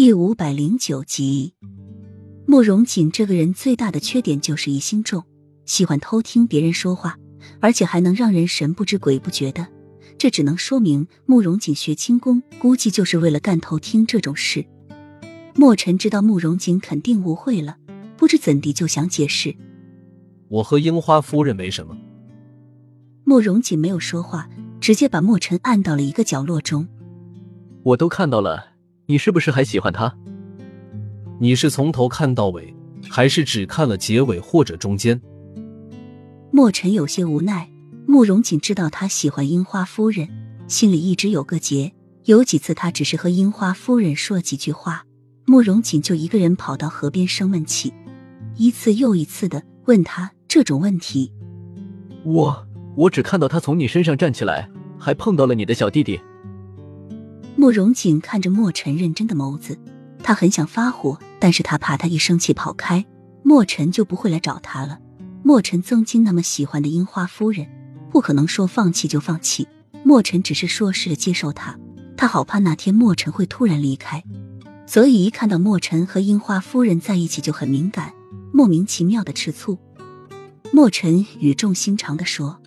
第五百零九集，慕容锦这个人最大的缺点就是疑心重，喜欢偷听别人说话，而且还能让人神不知鬼不觉的。这只能说明慕容锦学轻功，估计就是为了干偷听这种事。墨尘知道慕容锦肯定误会了，不知怎地就想解释：“我和樱花夫人没什么。”慕容锦没有说话，直接把墨尘按到了一个角落中。我都看到了。你是不是还喜欢他？你是从头看到尾，还是只看了结尾或者中间？墨尘有些无奈。慕容锦知道他喜欢樱花夫人，心里一直有个结。有几次他只是和樱花夫人说了几句话，慕容锦就一个人跑到河边生闷气，一次又一次的问他这种问题。我我只看到他从你身上站起来，还碰到了你的小弟弟。慕容锦看着墨尘认真的眸子，他很想发火，但是他怕他一生气跑开，墨尘就不会来找他了。墨尘曾经那么喜欢的樱花夫人，不可能说放弃就放弃。墨尘只是说是接受他，他好怕那天墨尘会突然离开，所以一看到墨尘和樱花夫人在一起就很敏感，莫名其妙的吃醋。墨尘语重心长的说：“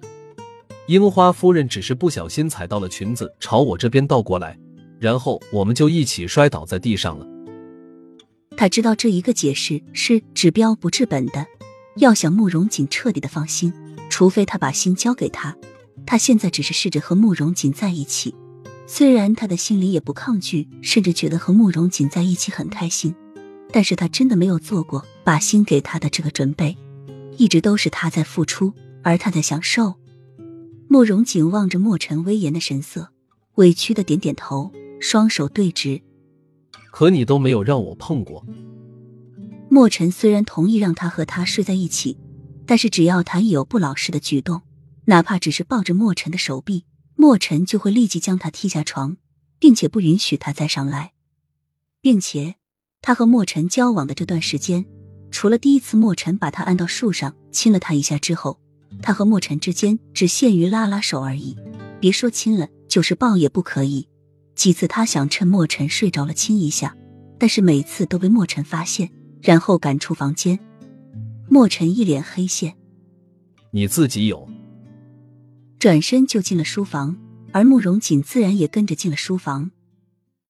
樱花夫人只是不小心踩到了裙子，朝我这边倒过来。”然后我们就一起摔倒在地上了。他知道这一个解释是治标不治本的，要想慕容锦彻底的放心，除非他把心交给他。他现在只是试着和慕容锦在一起，虽然他的心里也不抗拒，甚至觉得和慕容锦在一起很开心，但是他真的没有做过把心给他的这个准备，一直都是他在付出，而他在享受。慕容锦望着墨尘威严的神色，委屈的点点头。双手对直，可你都没有让我碰过。墨尘虽然同意让他和他睡在一起，但是只要他一有不老实的举动，哪怕只是抱着墨尘的手臂，墨尘就会立即将他踢下床，并且不允许他再上来。并且，他和墨尘交往的这段时间，除了第一次墨尘把他按到树上亲了他一下之后，他和墨尘之间只限于拉拉手而已，别说亲了，就是抱也不可以。几次他想趁墨尘睡着了亲一下，但是每次都被墨尘发现，然后赶出房间。墨尘一脸黑线，你自己有。转身就进了书房，而慕容锦自然也跟着进了书房。